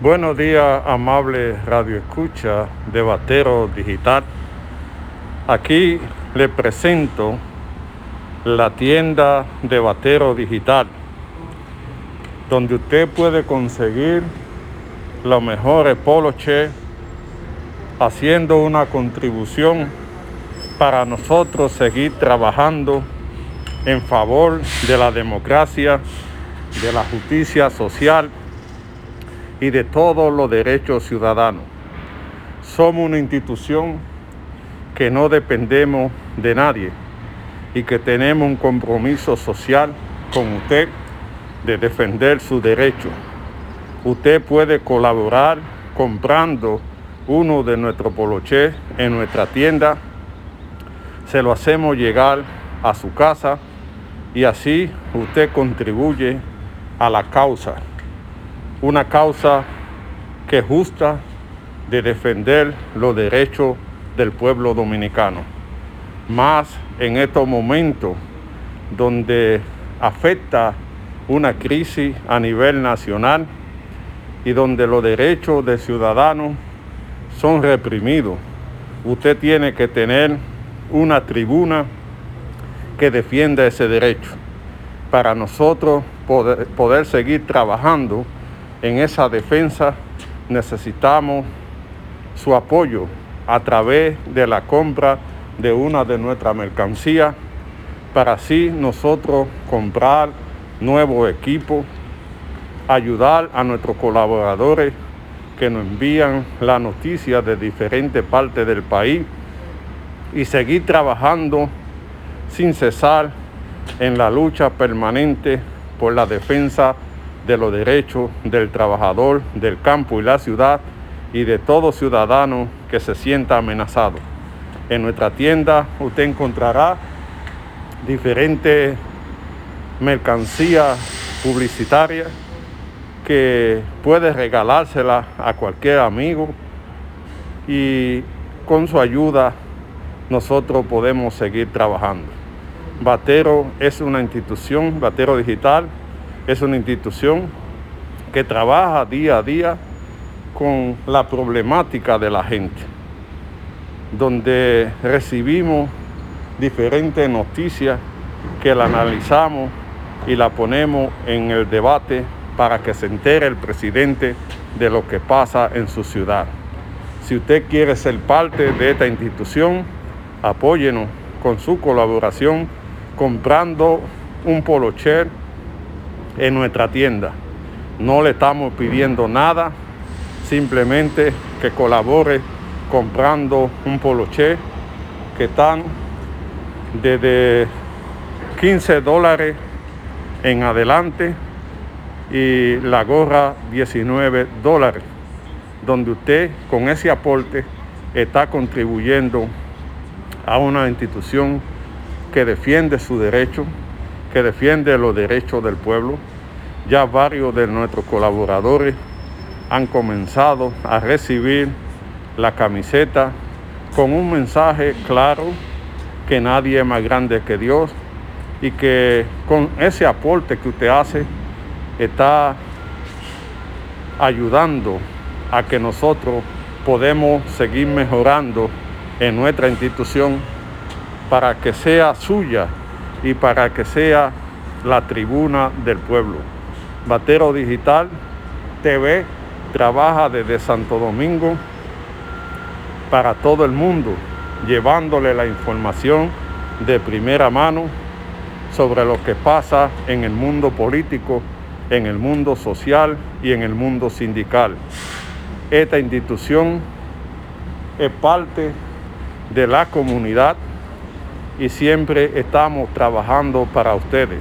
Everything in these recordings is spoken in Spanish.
Buenos días, amable radio escucha de Batero Digital. Aquí le presento la tienda de Batero Digital, donde usted puede conseguir los mejores poloche haciendo una contribución para nosotros seguir trabajando en favor de la democracia, de la justicia social y de todos los derechos ciudadanos. Somos una institución que no dependemos de nadie y que tenemos un compromiso social con usted de defender su derecho. Usted puede colaborar comprando uno de nuestros poloches en nuestra tienda. Se lo hacemos llegar a su casa y así usted contribuye a la causa una causa que justa de defender los derechos del pueblo dominicano. Más en estos momentos donde afecta una crisis a nivel nacional y donde los derechos de ciudadanos son reprimidos. Usted tiene que tener una tribuna que defienda ese derecho para nosotros poder, poder seguir trabajando en esa defensa necesitamos su apoyo a través de la compra de una de nuestras mercancías para así nosotros comprar nuevos equipos, ayudar a nuestros colaboradores que nos envían la noticia de diferentes partes del país y seguir trabajando sin cesar en la lucha permanente por la defensa de los derechos del trabajador del campo y la ciudad y de todo ciudadano que se sienta amenazado. En nuestra tienda usted encontrará diferentes mercancías publicitarias que puede regalársela a cualquier amigo y con su ayuda nosotros podemos seguir trabajando. Batero es una institución, Batero Digital es una institución que trabaja día a día con la problemática de la gente, donde recibimos diferentes noticias que la analizamos y la ponemos en el debate para que se entere el presidente de lo que pasa en su ciudad. Si usted quiere ser parte de esta institución, apóyenos con su colaboración comprando un polocher en nuestra tienda. No le estamos pidiendo nada, simplemente que colabore comprando un poloché que están desde 15 dólares en adelante y la gorra 19 dólares, donde usted con ese aporte está contribuyendo a una institución que defiende su derecho, que defiende los derechos del pueblo. Ya varios de nuestros colaboradores han comenzado a recibir la camiseta con un mensaje claro que nadie es más grande que Dios y que con ese aporte que usted hace está ayudando a que nosotros podemos seguir mejorando en nuestra institución para que sea suya y para que sea la tribuna del pueblo. Batero Digital TV trabaja desde Santo Domingo para todo el mundo, llevándole la información de primera mano sobre lo que pasa en el mundo político, en el mundo social y en el mundo sindical. Esta institución es parte de la comunidad y siempre estamos trabajando para ustedes.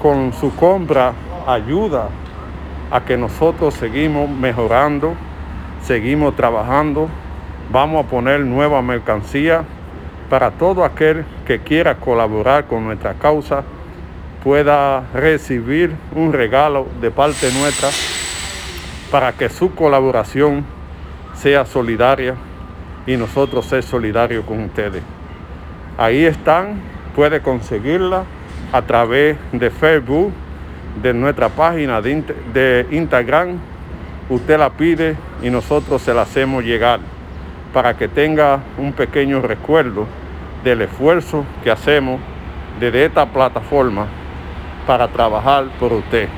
Con su compra ayuda a que nosotros seguimos mejorando, seguimos trabajando, vamos a poner nueva mercancía para todo aquel que quiera colaborar con nuestra causa pueda recibir un regalo de parte nuestra para que su colaboración sea solidaria y nosotros ser solidarios con ustedes. Ahí están, puede conseguirla a través de Facebook, de nuestra página de, Instagram. Usted la pide y nosotros se la hacemos llegar para que tenga un pequeño recuerdo del esfuerzo que hacemos desde esta plataforma para trabajar por usted,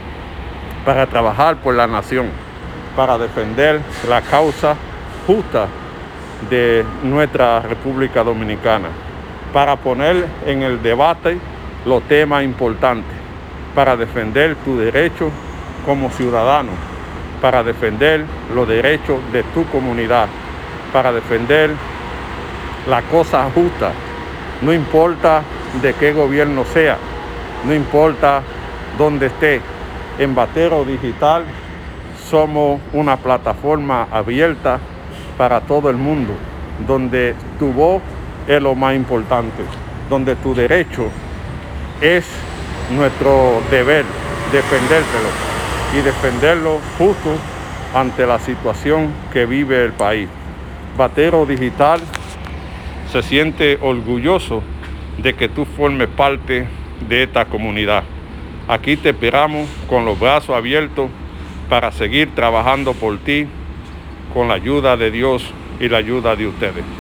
para trabajar por la nación, para defender la causa justa de nuestra República Dominicana, para poner en el debate los temas importantes, para defender tu derecho como ciudadano, para defender los derechos de tu comunidad, para defender la cosa justa, no importa de qué gobierno sea, no importa dónde esté. En Batero Digital somos una plataforma abierta para todo el mundo, donde tu voz es lo más importante, donde tu derecho es nuestro deber defendértelo y defenderlo justo ante la situación que vive el país. Batero Digital se siente orgulloso de que tú formes parte de esta comunidad. Aquí te esperamos con los brazos abiertos para seguir trabajando por ti con la ayuda de Dios y la ayuda de ustedes.